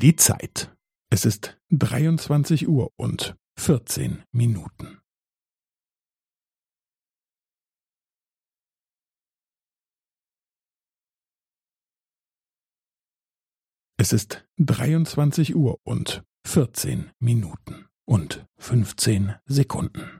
Die Zeit. Es ist 23 Uhr und 14 Minuten. Es ist 23 Uhr und 14 Minuten und 15 Sekunden.